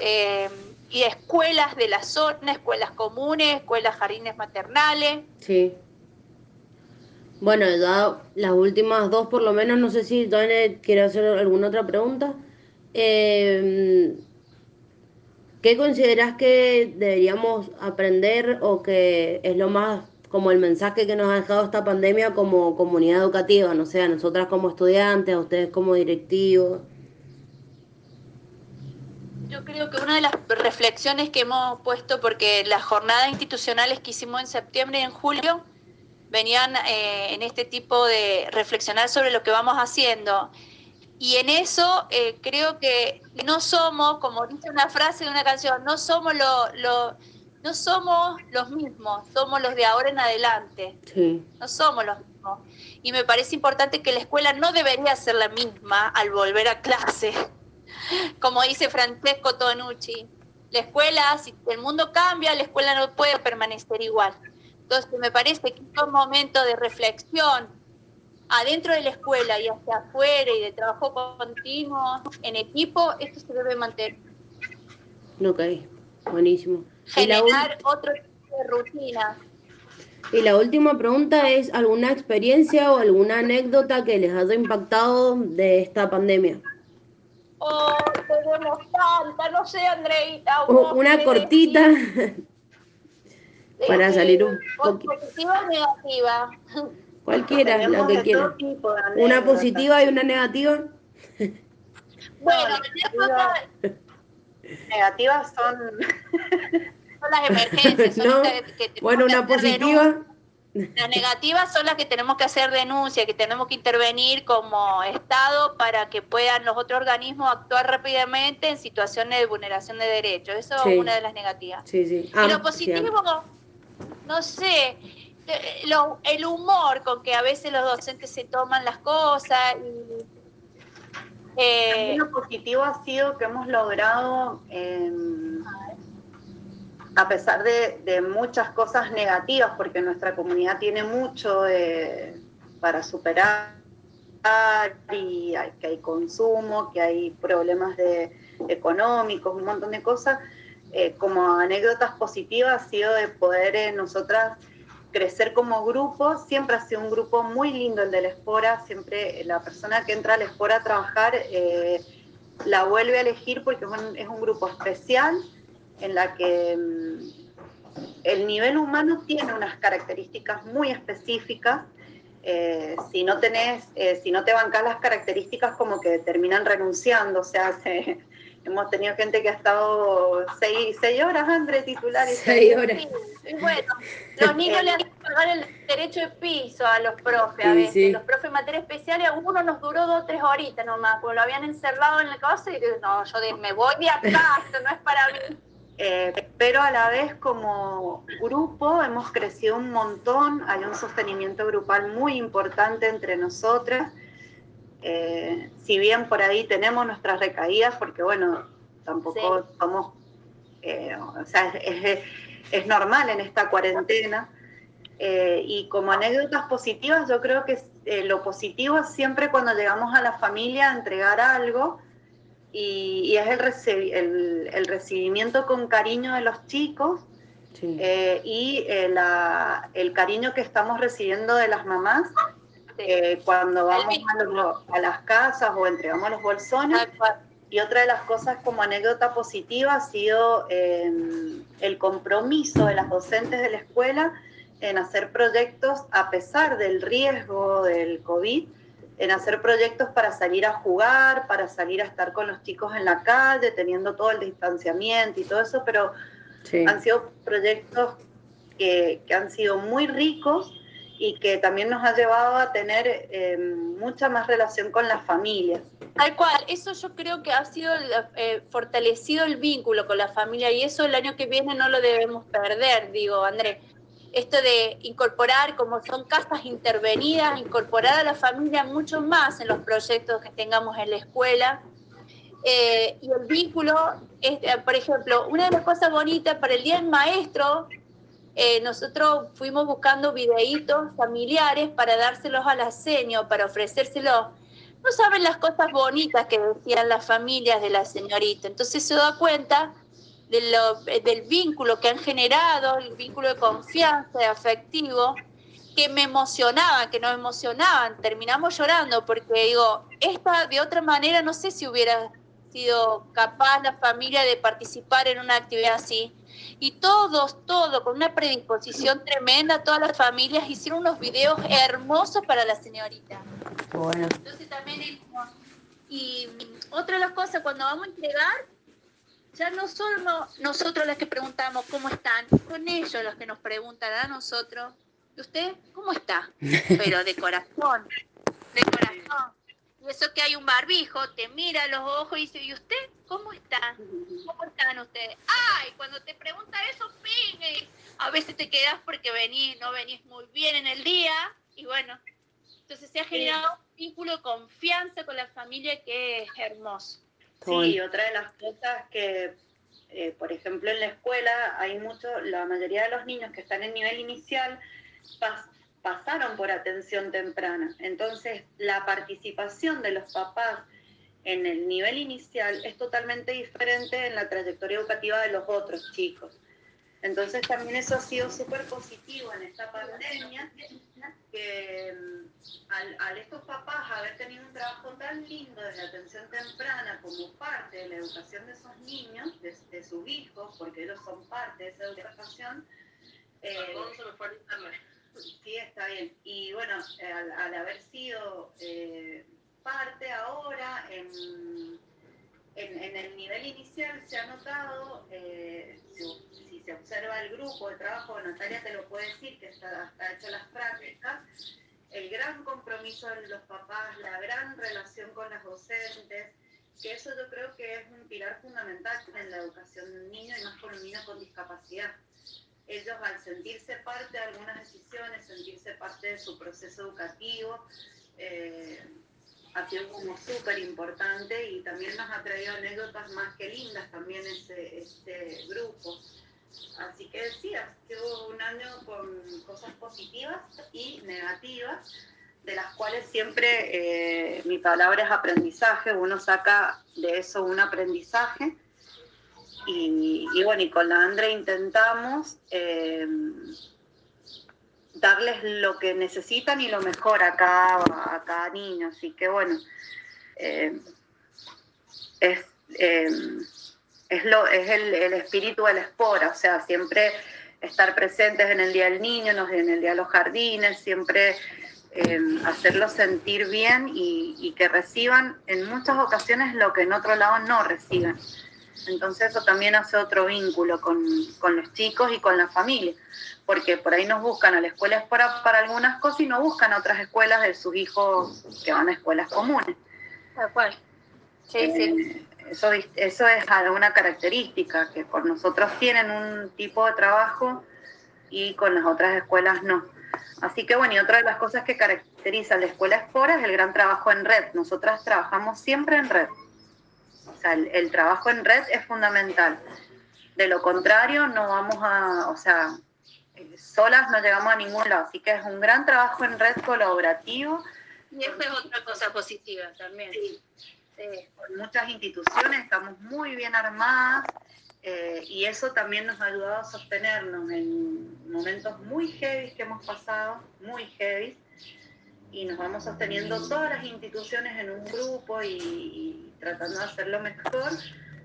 Eh, y escuelas de la zona, escuelas comunes, escuelas jardines maternales. Sí. Bueno, ya las últimas dos por lo menos, no sé si Tony quiere hacer alguna otra pregunta. Eh, ¿Qué consideras que deberíamos aprender o que es lo más como el mensaje que nos ha dejado esta pandemia como comunidad educativa, no sé, nosotras como estudiantes, a ustedes como directivos? Yo creo que una de las reflexiones que hemos puesto, porque las jornadas institucionales que hicimos en septiembre y en julio venían eh, en este tipo de reflexionar sobre lo que vamos haciendo. Y en eso eh, creo que no somos, como dice una frase de una canción, no somos lo no somos los mismos, somos los de ahora en adelante. No somos los mismos. Y me parece importante que la escuela no debería ser la misma al volver a clase. Como dice Francesco Tonucci, la escuela, si el mundo cambia, la escuela no puede permanecer igual. Entonces me parece que es un momento de reflexión adentro de la escuela y hacia afuera y de trabajo continuo en equipo, esto se debe mantener. Ok, buenísimo generar otro tipo de rutina. Y la última pregunta es, ¿alguna experiencia o alguna anécdota que les haya impactado de esta pandemia? Oh, tenemos tanta, no sé, Andreita. una cortita para salir un poquito. Positiva o negativa. Cualquiera, la que quiera. Una positiva y una negativa. Bueno, negativas son... son las emergencias. Son que, bueno, una positiva. Las negativas son las que tenemos que hacer denuncia, que tenemos que intervenir como Estado para que puedan los otros organismos actuar rápidamente en situaciones de vulneración de derechos. Eso es una de las negativas. Sí, sí. y lo ah, positivo, no sé, el humor con que a veces los docentes se toman las cosas y eh, lo positivo ha sido que hemos logrado, em, a pesar de, muchas cosas negativas, porque nuestra comunidad tiene mucho para superar y que hay consumo, que hay problemas de, económicos, un montón de cosas, eh, como anécdotas positivas ha sido de poder eh, nosotras crecer como grupo. Siempre ha sido un grupo muy lindo el de la Espora. Siempre la persona que entra a la Espora a trabajar eh, la vuelve a elegir porque es un, grupo especial en la que mm, el nivel humano tiene unas características muy específicas. Eh, si no tenés, eh, si no te bancas las características, como que terminan renunciando, o sea, se, Hemos tenido gente que ha estado seis, seis horas, André, titular. Y seis horas. Y bueno, los niños le han que pagar el derecho de piso a los profes a veces. Los profes en materia especial, y a uno nos duró dos o tres horitas nomás, porque lo habían encerrado en la casa y no, yo me voy de acá, esto no es para mí. Eh, pero a la vez como grupo hemos crecido un montón, hay un sostenimiento grupal muy importante entre nosotras eh, si bien por ahí tenemos nuestras recaídas, porque bueno, tampoco somos, eh, o sea, es, normal en esta cuarentena. Eh, y como anécdotas positivas, yo creo que lo positivo es siempre cuando llegamos a la familia a entregar algo y, es el, el, recibimiento con cariño de los chicos y el cariño que estamos recibiendo de las mamás eh, cuando vamos a, las casas o entregamos los bolsones. Y otra de las cosas como anécdota positiva ha sido em, el compromiso de las docentes de la escuela en hacer proyectos a pesar del riesgo del COVID, en hacer proyectos para salir a jugar, para salir a estar con los chicos en la calle, teniendo todo el distanciamiento y todo eso, pero han sido proyectos que, que han sido muy ricos y que también nos ha llevado a tener eh, mucha más relación con las familias. Tal cual, eso yo creo que ha sido eh, fortalecido el vínculo con la familia y eso el año que viene no lo debemos perder, digo, Andrés. Esto de incorporar, como son casas intervenidas, incorporar a la familia mucho más en los proyectos que tengamos en la escuela. Eh, y el vínculo, es, por ejemplo, una de las cosas bonitas para el Día del Maestro, eh, nosotros fuimos buscando videitos familiares para dárselos a la seño, para ofrecérselos, no saben las cosas bonitas que decían las familias de la señorita. Entonces se da cuenta de lo, del vínculo que han generado, el vínculo de confianza, afectivo, que me emocionaban, que nos emocionaban. Terminamos llorando porque digo, esta de otra manera no sé si hubiera sido capaz la familia de participar en una actividad así. Y todos, todos, con una predisposición tremenda, todas las familias hicieron unos videos hermosos para la señorita. Bueno. Entonces también, y otra de las cosas, cuando vamos a entregar, ya no somos nosotros las que preguntamos cómo están, son ellos los que nos preguntan a nosotros, ¿y usted cómo está? Pero de corazón, de corazón. Y eso que hay un barbijo, te mira a los ojos y dice, ¿y usted cómo está? ¿Cómo están ustedes? ¡Ay! Cuando te pregunta eso, pingue. A veces te quedas porque venís, no venís muy bien en el día. Y bueno, entonces se ha generado un vínculo de confianza con la familia que es hermoso. Sí, otra de las cosas que, eh, por ejemplo, en la escuela hay mucho, la mayoría de los niños que están en nivel inicial pasaron por atención temprana. Entonces, la participación de los papás en el nivel inicial es totalmente diferente en la trayectoria educativa de los otros chicos. Entonces también eso ha sido súper positivo en esta pandemia, que mm, al, estos papás haber tenido un trabajo tan lindo de la atención temprana como parte de la educación de esos niños, de, sus hijos, porque ellos son parte de esa educación, eh, sí, está bien. Y bueno, al, haber sido eh, parte ahora en, en, el nivel inicial se ha notado, eh, se observa el grupo de trabajo, Natalia te lo puede decir, que está, hecho las prácticas, el gran compromiso de los papás, la gran relación con las docentes, que eso yo creo que es un pilar fundamental en la educación de un niño y más con un niño con discapacidad. Ellos al sentirse parte de algunas decisiones, sentirse parte de su proceso educativo, eh, ha sido como súper importante y también nos ha traído anécdotas más que lindas también ese, este grupo. Así que sí, ha un año con cosas positivas y negativas, de las cuales siempre eh, mi palabra es aprendizaje, uno saca de eso un aprendizaje. Y, bueno, y con la Andre intentamos eh, darles lo que necesitan y lo mejor a cada, a cada niño. Así que bueno, eh, es es, lo, es el, el, espíritu de la espora, o sea, siempre estar presentes en el Día del Niño, en el Día de los Jardines, siempre eh, hacerlos sentir bien y, y, que reciban en muchas ocasiones lo que en otro lado no reciben. Entonces eso también hace otro vínculo con, con los chicos y con la familia, porque por ahí nos buscan a la escuela espora para algunas cosas y no buscan a otras escuelas de sus hijos que van a escuelas comunes. Tal cual. Sí, sí. Eh, eso, eso es una característica, que por nosotros tienen un tipo de trabajo y con las otras escuelas no. Así que bueno, y otra de las cosas que caracteriza a la escuela Espora es el gran trabajo en red. Nosotras trabajamos siempre en red. O sea, el, trabajo en red es fundamental. De lo contrario, no vamos a, o sea, solas no llegamos a ningún lado. Así que es un gran trabajo en red colaborativo. Y eso es otra cosa positiva también. Sí eh, con muchas instituciones, estamos muy bien armadas eh, y eso también nos ha ayudado a sostenernos en momentos muy heavy que hemos pasado, muy heavy, y nos vamos sosteniendo todas las instituciones en un grupo y, tratando de hacerlo mejor.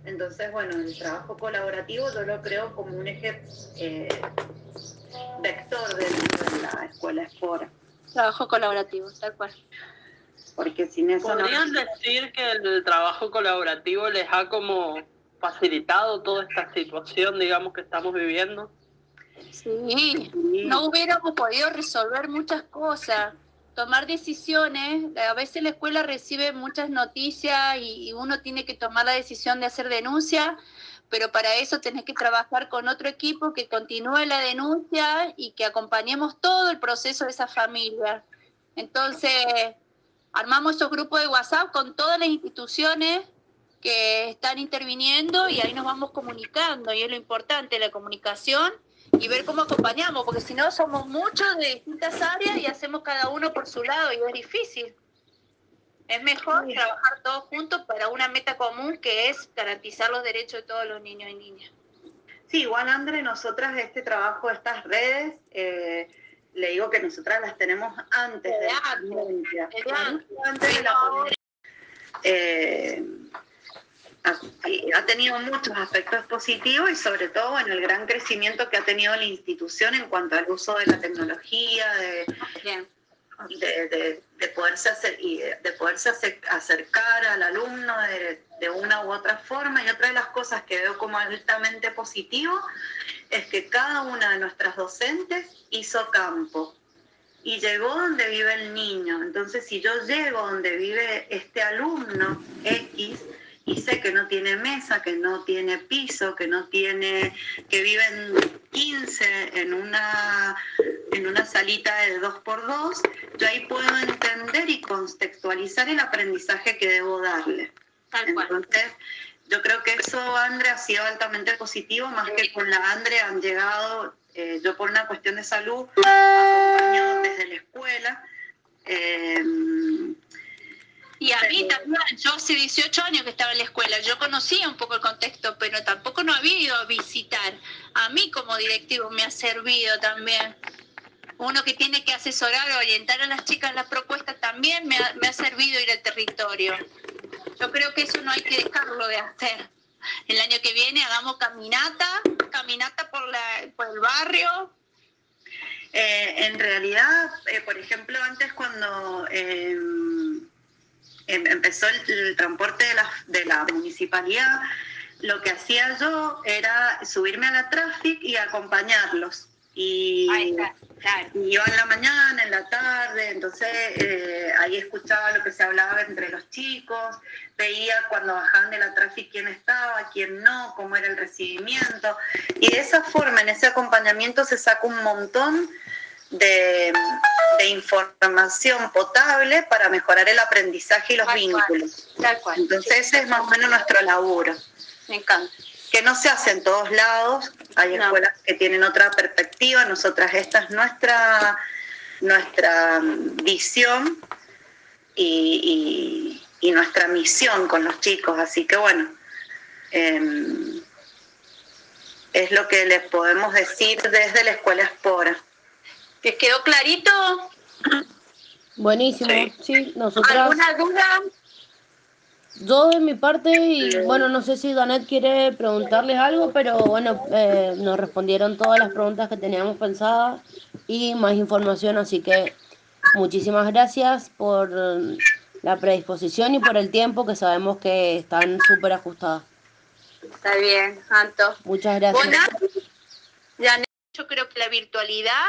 Entonces, bueno, el trabajo colaborativo yo lo creo como un eje eh, vector de la escuela Espora. Trabajo colaborativo, tal cual porque sin eso ¿Podrían decir que el trabajo colaborativo les ha como facilitado toda esta situación, digamos, que estamos viviendo? Sí, no hubiéramos podido resolver muchas cosas, tomar decisiones. A veces la escuela recibe muchas noticias y uno tiene que tomar la decisión de hacer denuncia, pero para eso tenés que trabajar con otro equipo que continúe la denuncia y que acompañemos todo el proceso de esa familia. Entonces, armamos esos grupos de WhatsApp con todas las instituciones que están interviniendo y ahí nos vamos comunicando y es lo importante, la comunicación y ver cómo acompañamos, porque si no somos muchos de distintas áreas y hacemos cada uno por su lado y es difícil. Es mejor trabajar todos juntos para una meta común que es garantizar los derechos de todos los niños y niñas. Sí, igual André, nosotras este trabajo, estas redes, eh, le digo que nosotras las tenemos antes de, la pandemia. Antes de la pandemia. Eh, ha, tenido muchos aspectos positivos y sobre todo en el gran crecimiento que ha tenido la institución en cuanto al uso de la tecnología, de, de, de, poderse, hacer, y de poderse acercar al alumno de, una u otra forma. Y otra de las cosas que veo como altamente positivo es que cada una de nuestras docentes hizo campo y llegó donde vive el niño. Entonces, si yo llego donde vive este alumno X, y sé que no tiene mesa, que no tiene piso, que no tiene, que viven 15 en una, en una salita de 2x2, yo ahí puedo entender y contextualizar el aprendizaje que debo darle. Entonces, yo creo que eso, Andre, ha sido altamente positivo, más que con la Andre han llegado, eh, yo por una cuestión de salud, acompañado desde la escuela. Eh, y a mí también, yo hace 18 años que estaba en la escuela, yo conocía un poco el contexto, pero tampoco no había ido a visitar. A mí como directivo me ha servido también. Uno que tiene que asesorar, orientar a las chicas las propuestas también me ha, servido ir al territorio. Yo creo que eso no hay que dejarlo de hacer. El año que viene hagamos caminata, caminata por, la, por el barrio, eh, en realidad, eh, por ejemplo, antes cuando eh, empezó el, transporte de la, de la municipalidad, lo que hacía yo era subirme a la tráfico y acompañarlos. Y, yo en la mañana, en la tarde, entonces eh, ahí escuchaba lo que se hablaba entre los chicos, veía cuando bajaban de la tráfico quién estaba, quién no, cómo era el recibimiento. Y de esa forma, en ese acompañamiento se saca un montón de, información potable para mejorar el aprendizaje y los vínculos. Entonces ese es más o menos nuestro laburo. Me encanta. Que no se hace en todos lados, hay escuelas que tienen otra perspectiva, nosotras esta es nuestra, nuestra visión y, nuestra misión con los chicos, así que bueno, em, es lo que les podemos decir desde la escuela Espora. ¿Te quedó clarito? Buenísimo, sí, ¿Alguna duda? Yo de mi parte, y bueno, no sé si Danet quiere preguntarles algo, pero bueno, eh, nos respondieron todas las preguntas que teníamos pensadas y más información, así que muchísimas gracias por la predisposición y por el tiempo que sabemos que están súper ajustadas. Está bien, Anto. Muchas gracias. Bueno, yo creo que la virtualidad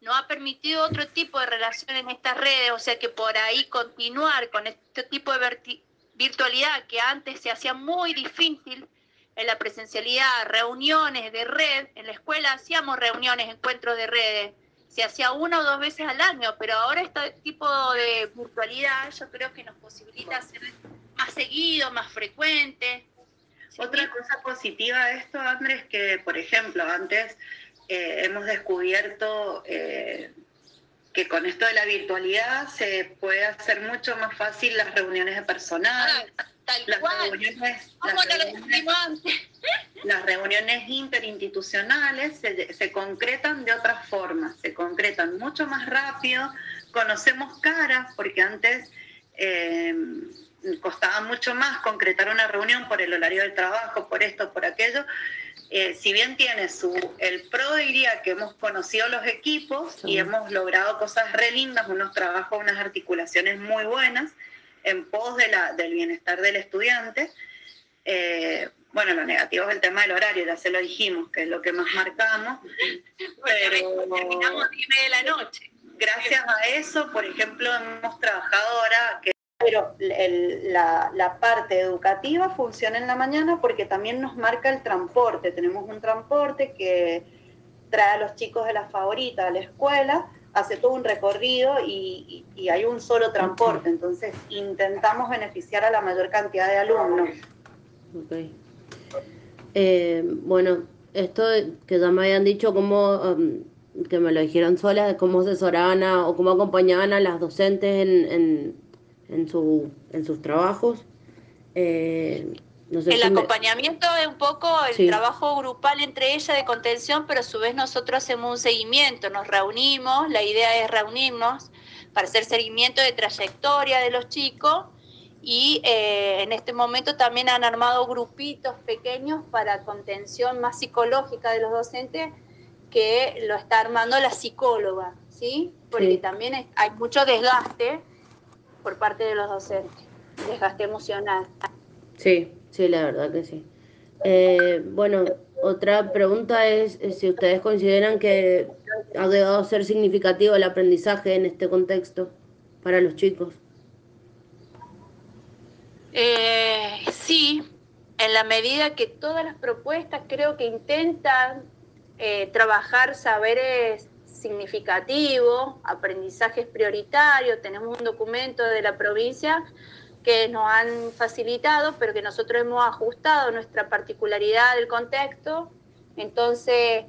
no ha permitido otro tipo de relación en estas redes, o sea que por ahí continuar con este tipo de virtualidad que antes se hacía muy difícil en la presencialidad, reuniones de red, en la escuela hacíamos reuniones, encuentros de redes, se hacía una o dos veces al año, pero ahora este tipo de virtualidad yo creo que nos posibilita hacer más seguido, más frecuente. Otra cosa positiva de esto, Andrés, que por ejemplo, antes eh, hemos descubierto eh, que con esto de la virtualidad se puede hacer mucho más fácil las reuniones de personal. Ah, las, Reuniones, las, reuniones, interinstitucionales se, concretan de otra forma, se concretan mucho más rápido, conocemos caras, porque antes eh, costaba mucho más concretar una reunión por el horario del trabajo, por esto, por aquello, eh, si bien tiene su, el pro diría que hemos conocido los equipos y hemos logrado cosas re lindas, unos trabajos, unas articulaciones muy buenas en pos de la, del bienestar del estudiante. Eh, bueno, lo negativo es el tema del horario, ya se lo dijimos, que es lo que más marcamos. Pero terminamos a de la noche. Gracias a eso, por ejemplo, hemos trabajado ahora que pero la, parte educativa funciona en la mañana porque también nos marca el transporte. Tenemos un transporte que trae a los chicos de la favorita a la escuela, hace todo un recorrido y, hay un solo transporte. Entonces intentamos beneficiar a la mayor cantidad de alumnos. Okay. Eh, bueno, esto que ya me habían dicho, cómo, um, que me lo dijeron sola, cómo asesoraban o cómo acompañaban a las docentes en en, su, en sus trabajos. Eh, el acompañamiento es un poco el trabajo grupal entre ella de contención, pero a su vez nosotros hacemos un seguimiento, nos reunimos, la idea es reunirnos para hacer seguimiento de trayectoria de los chicos y eh, en este momento también han armado grupitos pequeños para contención más psicológica de los docentes que lo está armando la psicóloga, ¿sí? Porque también hay mucho desgaste por parte de los docentes, desgaste emocional. Sí, sí, la verdad que sí. Eh, bueno, otra pregunta es, si ustedes consideran que ha llegado a ser significativo el aprendizaje en este contexto para los chicos. Eh, sí, en la medida que todas las propuestas creo que intentan eh, trabajar saberes significativos, aprendizajes prioritarios, tenemos un documento de la provincia que nos han facilitado, pero que nosotros hemos ajustado nuestra particularidad del contexto. Entonces,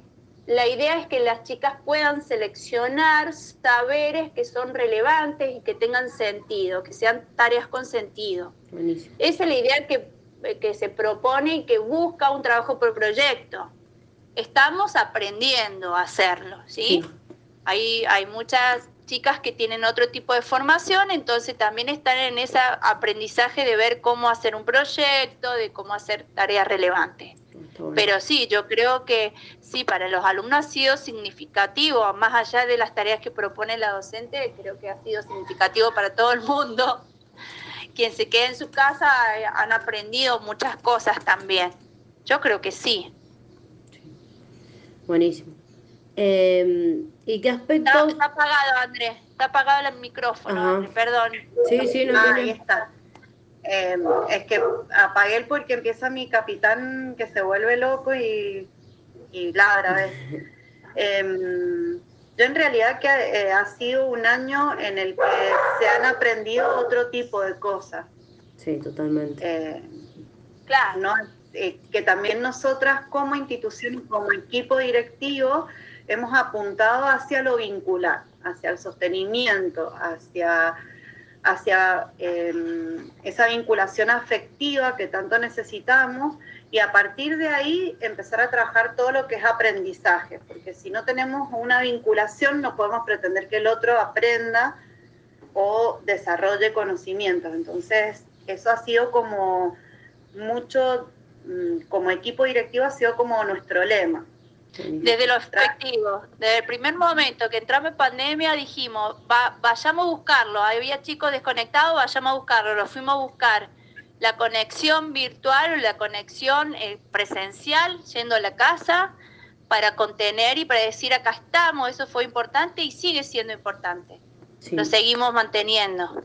la idea es que las chicas puedan seleccionar saberes que son relevantes y que tengan sentido, que sean tareas con sentido. Esa es la idea que, que se propone y que busca un trabajo por proyecto. Estamos aprendiendo a hacerlo, ¿sí? Hay, hay muchas chicas que tienen otro tipo de formación, entonces también están en ese aprendizaje de ver cómo hacer un proyecto, de cómo hacer tareas relevantes. Pero sí, yo creo que sí, para los alumnos ha sido significativo, más allá de las tareas que propone la docente, creo que ha sido significativo para todo el mundo. Quien se quede en su casa eh, han aprendido muchas cosas también. Yo creo que sí. Buenísimo. Eh, ¿Y qué aspecto? Está, apagado, Andrés. Está apagado el micrófono, perdón. Sí, sí, no ah, Ahí está. Em, es que apagué el porque empieza mi capitán que se vuelve loco y, y ladra. ¿ves? Em, yo en realidad que eh, ha sido un año en el que se han aprendido otro tipo de cosas. Sí, totalmente. Eh, claro. ¿no? Eh, que también nosotras como institución y como equipo directivo hemos apuntado hacia lo vincular, hacia el sostenimiento, hacia, hacia em, esa vinculación afectiva que tanto necesitamos y a partir de ahí empezar a trabajar todo lo que es aprendizaje, porque si no tenemos una vinculación no podemos pretender que el otro aprenda o desarrolle conocimientos. Entonces, eso ha sido como mucho, mm, como equipo directivo ha sido como nuestro lema. Desde lo efectivo, desde el primer momento que entramos en pandemia dijimos, vayamos a buscarlo, había chicos desconectados, vayamos a buscarlo, lo fuimos a buscar. La conexión virtual o la conexión eh, presencial, yendo a la casa, para contener y para decir acá estamos, eso fue importante y sigue siendo importante. Lo seguimos manteniendo.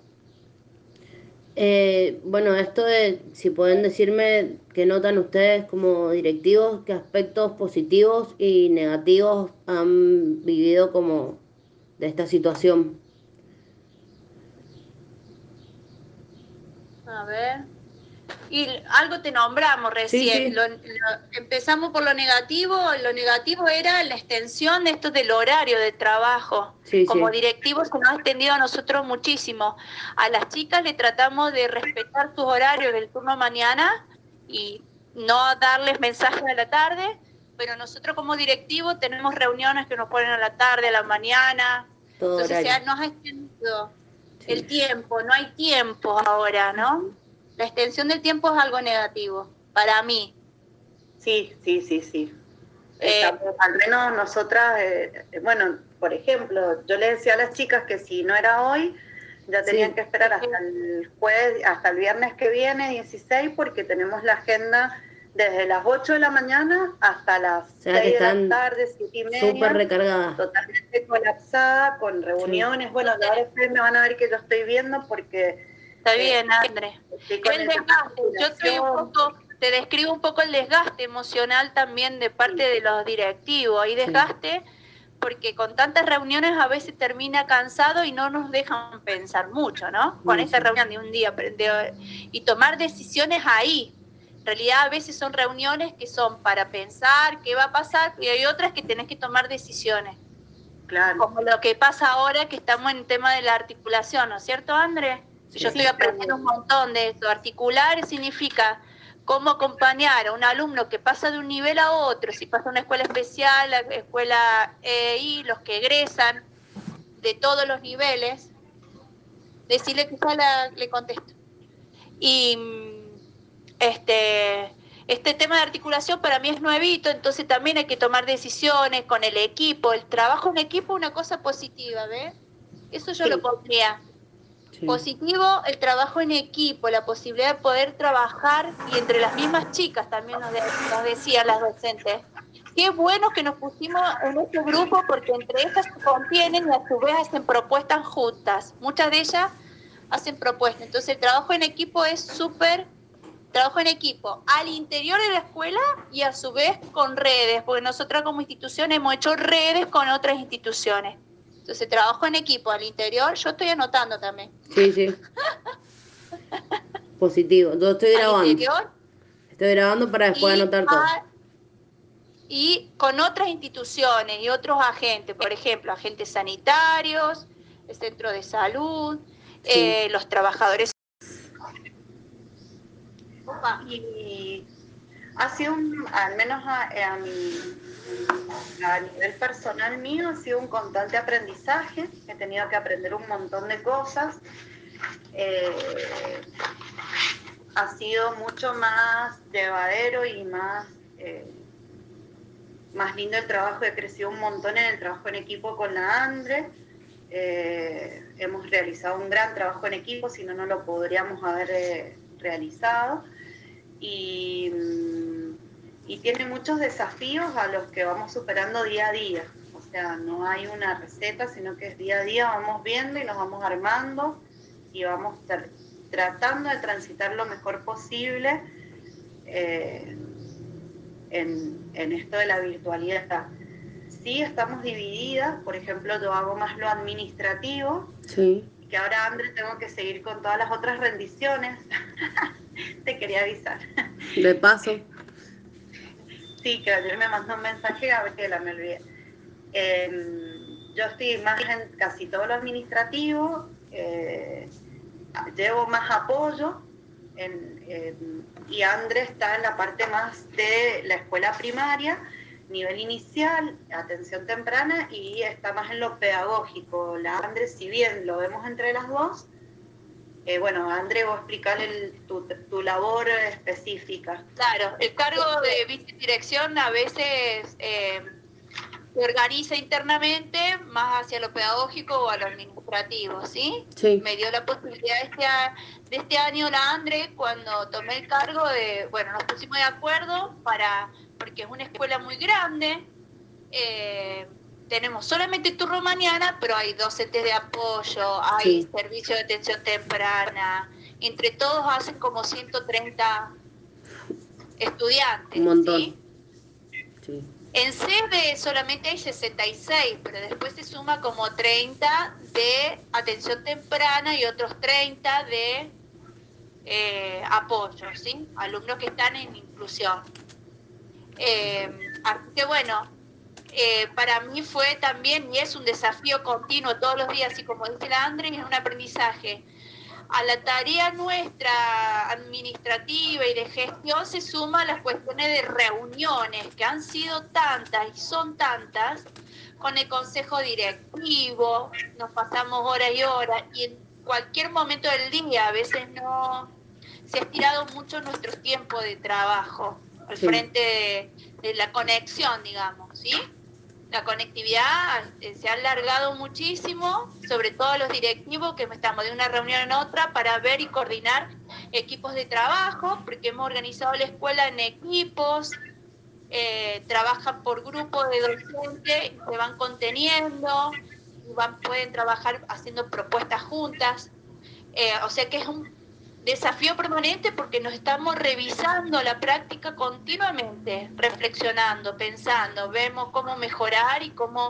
Eh, bueno, esto de si pueden decirme qué notan ustedes como directivos, qué aspectos positivos y negativos han vivido como de esta situación. A ver. Y algo te nombramos recién. empezamos por lo negativo. Lo negativo era la extensión de esto del horario de trabajo. Como directivos se nos ha extendido a nosotros muchísimo. A las chicas le tratamos de respetar sus horarios del turno mañana y no darles mensajes a la tarde, pero nosotros como directivos tenemos reuniones que nos ponen a la tarde, a la mañana. Entonces ya nos ha extendido el tiempo, no hay tiempo ahora, ¿no? La extensión del tiempo es algo negativo, para mí. Sí, sí, sí, sí. Eh, al menos nosotras, eh, bueno, por ejemplo, yo le decía a las chicas que si no era hoy, ya tenían que esperar hasta el jueves, hasta el viernes que viene, 16, porque tenemos la agenda desde las 8 de la mañana hasta las 6 de la tarde, 7 y media. Súper recargada. Totalmente colapsada, con reuniones. Bueno, ahora ustedes me van a ver que yo estoy viendo porque Está bien, André. El desgaste, yo estoy un poco, te describo un poco el desgaste emocional también de parte de los directivos. Hay desgaste porque con tantas reuniones a veces termina cansado y no nos dejan pensar mucho, ¿no? Con esa reunión de un día y tomar decisiones ahí. En realidad a veces son reuniones que son para pensar qué va a pasar y hay otras que tenés que tomar decisiones. Claro. Como lo que pasa ahora que estamos en el tema de la articulación, ¿no es cierto, André? Yo estoy aprendiendo un montón de eso. Articular significa cómo acompañar a un alumno que pasa de un nivel a otro, si pasa a una escuela especial, a escuela EI, los que egresan de todos los niveles, decirle que ya le contesto. Y este, este tema de articulación para mí es nuevito, entonces también hay que tomar decisiones con el equipo. El trabajo en equipo es una cosa positiva, ¿ves? Eso yo lo pondría. Positivo el trabajo en equipo, la posibilidad de poder trabajar y entre las mismas chicas también nos, decían las docentes. Qué bueno que nos pusimos en este grupo porque entre ellas se contienen y a su vez hacen propuestas juntas. Muchas de ellas hacen propuestas. Entonces el trabajo en equipo es súper trabajo en equipo al interior de la escuela y a su vez con redes, porque nosotros como institución hemos hecho redes con otras instituciones. Entonces, trabajo en equipo al interior, yo estoy anotando también. Sí, sí. Positivo, yo estoy grabando. Estoy grabando para después anotar todo. y con otras instituciones y otros agentes, por ejemplo, agentes sanitarios, el centro de salud, eh, los trabajadores y ha sido, un, al menos a, nivel personal mío, ha sido un constante aprendizaje. He tenido que aprender un montón de cosas. Eh, ha sido mucho más llevadero y más, eh, más lindo el trabajo. He crecido un montón en el trabajo en equipo con la Andre. Eh, hemos realizado un gran trabajo en equipo, si no, no lo podríamos haber realizado. Mm, y, tiene muchos desafíos a los que vamos superando día a día. O sea, no hay una receta, sino que es día a día vamos viendo y nos vamos armando y vamos tratando de transitar lo mejor posible eh, en, en, esto de la virtualidad. Sí, estamos divididas, por ejemplo, yo hago más lo administrativo, sí. que ahora Andrés tengo que seguir con todas las otras rendiciones. Te quería avisar. De paso. Sí, que ayer me mandó un mensaje, Gabriela, me olvidé. Em, yo estoy más en casi todo lo administrativo, eh, llevo más apoyo y Andrés está en la parte más de la escuela primaria, nivel inicial, atención temprana y está más en lo pedagógico. La Andrés, si bien lo vemos entre las dos, eh, bueno, André, vos explicar tu, labor específica. Claro, el cargo de vicedirección a veces eh, se organiza internamente más hacia lo pedagógico o a lo administrativo, ¿sí? Sí. Me dio la posibilidad de este, de este año la Andre cuando tomé el cargo de, bueno, nos pusimos de acuerdo para, porque es una escuela muy grande, eh, tenemos solamente turno mañana, pero hay docentes de apoyo, hay servicio de atención temprana, entre todos hacen como 130 estudiantes. Un montón. En sede solamente hay 66, pero después se suma como 30 de atención temprana y otros 30 de eh, apoyo, ¿sí? Alumnos que están en inclusión. Eh, así que bueno, eh, para mí fue también y es un desafío continuo todos los días, y como dice la André, es un aprendizaje. A la tarea nuestra administrativa y de gestión se suman las cuestiones de reuniones, que han sido tantas y son tantas, con el consejo directivo, nos pasamos horas y horas, y en cualquier momento del día, a veces no, se ha estirado mucho nuestro tiempo de trabajo al frente de, de, la conexión, digamos, ¿sí? La conectividad eh, se ha alargado muchísimo, sobre todo los directivos que estamos de una reunión en otra para ver y coordinar equipos de trabajo, porque hemos organizado la escuela en equipos, eh, trabajan por grupos de docentes, se van conteniendo, van, pueden trabajar haciendo propuestas juntas. Eh, o sea que es un desafío permanente porque nos estamos revisando la práctica continuamente, reflexionando, pensando, vemos cómo mejorar y cómo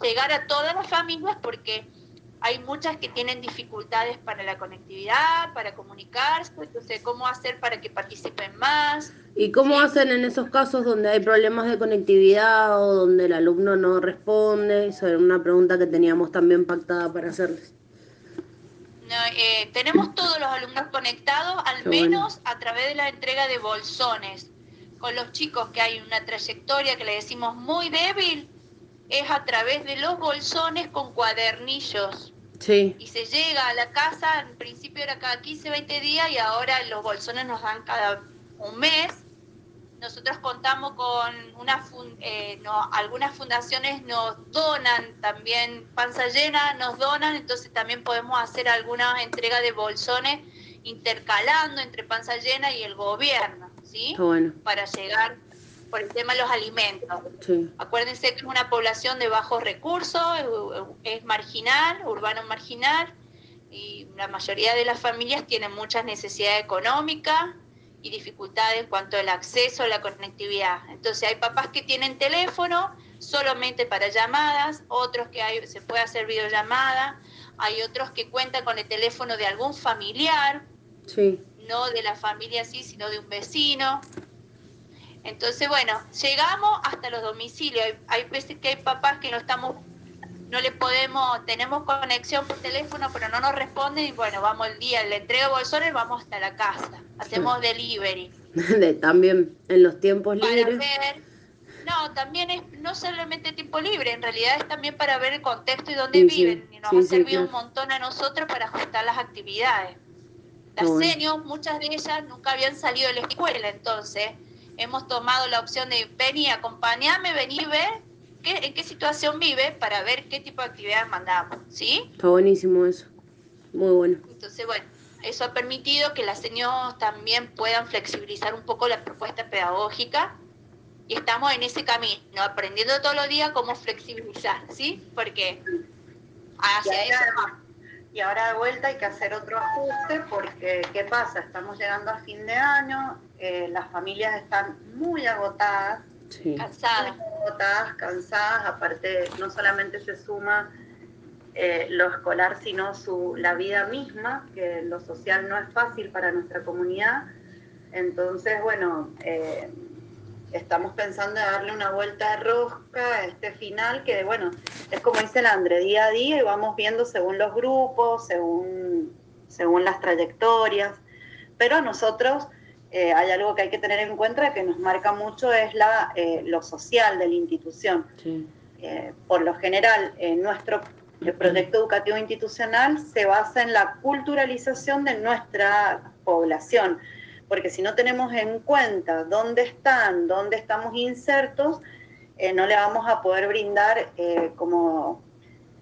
llegar a todas las familias porque hay muchas que tienen dificultades para la conectividad, para comunicarse, entonces cómo hacer para que participen más. ¿Y cómo hacen en esos casos donde hay problemas de conectividad o donde el alumno no responde? Sobre una pregunta que teníamos también pactada para hacerles. Eh, tenemos todos los alumnos conectados, al menos a través de la entrega de bolsones. Con los chicos que hay una trayectoria que le decimos muy débil, es a través de los bolsones con cuadernillos. Sí. Y se llega a la casa, en principio era cada 15, 20 días y ahora los bolsones nos dan cada un mes nosotros contamos con una eh, algunas fundaciones nos donan también panza llena, nos donan, entonces también podemos hacer alguna entrega de bolsones intercalando entre panza llena y el gobierno, ¿sí? Bueno. Para llegar por el tema de los alimentos. Acuérdense que es una población de bajos recursos, es marginal, urbano marginal, y la mayoría de las familias tienen muchas necesidades económicas y dificultades en cuanto al acceso a la conectividad. Entonces hay papás que tienen teléfono solamente para llamadas, otros que hay, se puede hacer videollamada, hay otros que cuentan con el teléfono de algún familiar, no de la familia sí, sino de un vecino. Entonces, bueno, llegamos hasta los domicilios. Hay, hay veces que hay papás que no estamos no le podemos, tenemos conexión por teléfono, pero no nos responden y bueno, vamos el día, le entrego bolsones, vamos hasta la casa, hacemos delivery. también en los tiempos libres. no, también es no solamente tiempo libre, en realidad es también para ver el contexto y dónde viven. y nos ha servido un montón a nosotros para ajustar las actividades. Las bueno. muchas de ellas nunca habían salido de la escuela, entonces hemos tomado la opción de venir, acompañarme, venir, ver en qué situación vive para ver qué tipo de actividades mandamos, ¿sí? Está buenísimo eso, muy bueno. Entonces, bueno, eso ha permitido que las señoras también puedan flexibilizar un poco la propuesta pedagógica y estamos en ese camino, aprendiendo todos los días cómo flexibilizar, ¿sí? Porque hacia y ahora, Y ahora de vuelta hay que hacer otro ajuste porque, ¿qué pasa? Estamos llegando a fin de año, eh, las familias están muy agotadas, cansadas cansadas, aparte no solamente se suma eh, lo escolar, sino su, la vida misma, que lo social no es fácil para nuestra comunidad. Entonces, bueno, eh, estamos pensando en darle una vuelta de rosca a este final, que bueno, es como dice el Andre, día a día y vamos viendo según los grupos, según, según las trayectorias, pero nosotros eh, hay algo que hay que tener en cuenta que nos marca mucho, es la, eh, lo social de la institución. Eh, por lo general, nuestro proyecto educativo institucional se basa en la culturalización de nuestra población, porque si no tenemos en cuenta dónde están, dónde estamos insertos, no le vamos a poder brindar como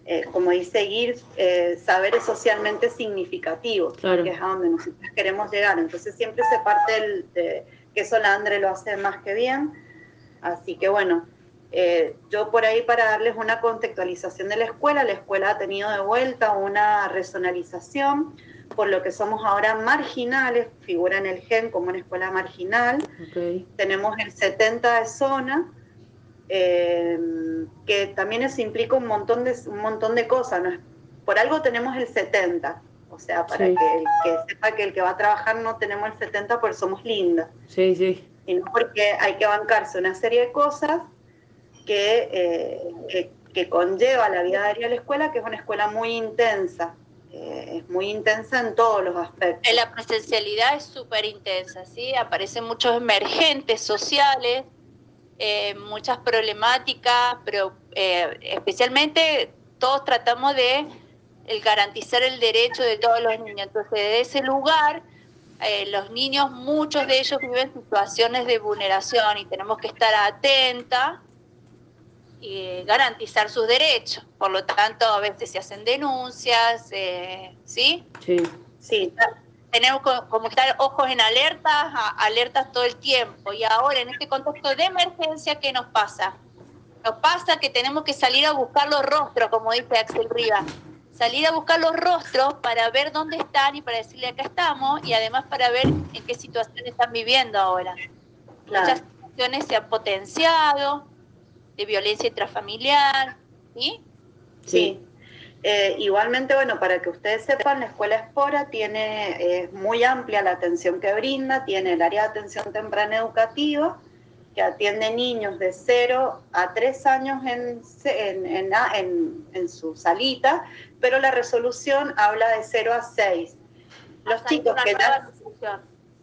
eh, como dice seguir eh, saberes socialmente significativos, que es a donde nosotros queremos llegar. Entonces siempre se parte de que eso la Andre lo hace más que bien. Así que bueno, eh, yo por ahí para darles una contextualización de la escuela, la escuela ha tenido de vuelta una resonalización, por lo que somos ahora marginales, figura en el GEN como una escuela marginal. Tenemos el 70 de zona, eh, que también eso implica un montón de, un montón de cosas. ¿no? Por algo tenemos el 70, o sea, para que el que sepa que el que va a trabajar no tenemos el 70 porque somos lindas. Sí, sí. Y no porque hay que bancarse una serie de cosas que, eh, que, conlleva la vida diaria de la escuela, que es una escuela muy intensa. Eh, es muy intensa en todos los aspectos. La presencialidad es súper intensa, ¿sí? Aparecen muchos emergentes sociales eh, muchas problemáticas, pero eh, especialmente todos tratamos de garantizar el derecho de todos los niños. Entonces, de ese lugar, eh, los niños, muchos de ellos viven situaciones de vulneración y tenemos que estar atentas y garantizar sus derechos. Por lo tanto, a veces se hacen denuncias, ¿sí? Sí. Sí, tenemos como estar ojos en alertas, alertas todo el tiempo. Y ahora, en este contexto de emergencia, ¿qué nos pasa? Nos pasa que tenemos que salir a buscar los rostros, como dice Axel Rivas. Salir a buscar los rostros para ver dónde están y para decirle acá estamos y además para ver en qué situación están viviendo ahora. Muchas situaciones se han potenciado, de violencia intrafamiliar, ¿sí? Sí. Eh, igualmente, bueno, para que ustedes sepan, la Escuela Espora tiene es muy amplia la atención que brinda, tiene el área de atención temprana educativa, que atiende niños de 0 a 3 años en, en, en, en su salita, pero la resolución habla de 0 a 6. Los chicos que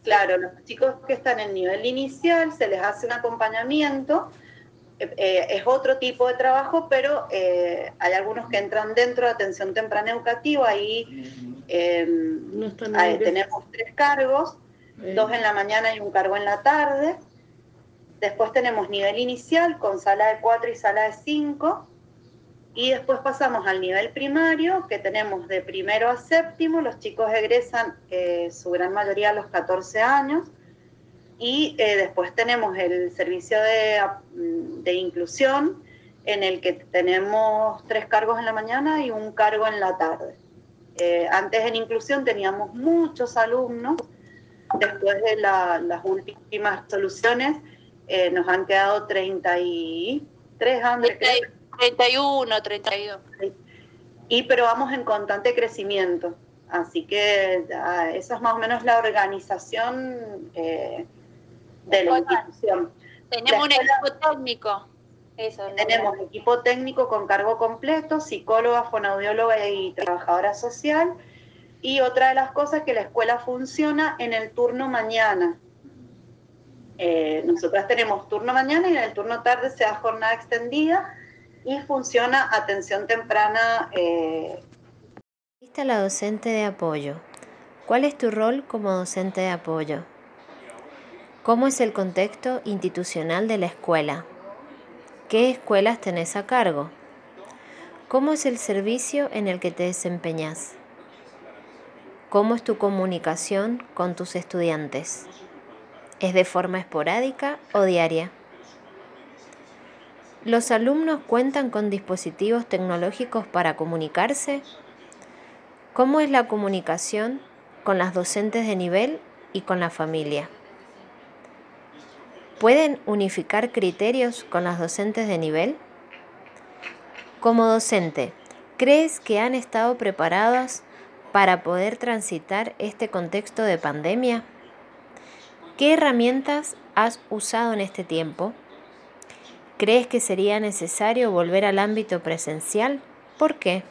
claro, los chicos que están en nivel inicial se les hace un acompañamiento, eh, eh, es otro tipo de trabajo, pero eh, hay algunos que entran dentro de atención temprana educativa, ahí, ahí tenemos tres cargos, dos en la mañana y un cargo en la tarde. Después tenemos nivel inicial con sala de 4 y sala de 5. Y después pasamos al nivel primario, que tenemos de primero a séptimo. Los chicos egresan eh, su gran mayoría a los 14 años. Y eh, después tenemos el servicio de, mm, de, inclusión, en el que tenemos tres cargos en la mañana y un cargo en la tarde. Eh, antes en inclusión teníamos muchos alumnos. Después de las últimas soluciones, eh, nos han quedado 33 años. 31, 32. Y pero vamos en constante crecimiento. Así que esa es más o menos la organización eh, de la institución. Tenemos un equipo técnico. Eso, tenemos equipo técnico con cargo completo, psicóloga, fonoaudióloga y trabajadora social. Y otra de las cosas que la escuela funciona en el turno mañana. Eh, nosotras tenemos turno mañana y en el turno tarde se da jornada extendida y funciona atención temprana. Eh. la docente de apoyo. ¿Cuál es tu rol como docente de apoyo? ¿Cómo es el contexto institucional de la escuela? ¿Qué escuelas tenés a cargo? ¿Cómo es el servicio en el que te desempeñas? ¿Cómo es tu comunicación con tus estudiantes? ¿Es de forma esporádica o diaria? ¿Los alumnos cuentan con dispositivos tecnológicos para comunicarse? ¿Cómo es la comunicación con las docentes de nivel y con la familia? ¿Pueden unificar criterios con las docentes de nivel? Como docente, ¿crees que han estado preparadas para poder transitar este contexto de pandemia? ¿Qué herramientas has usado en este tiempo? ¿Crees que sería necesario volver al ámbito presencial? ¿Por qué?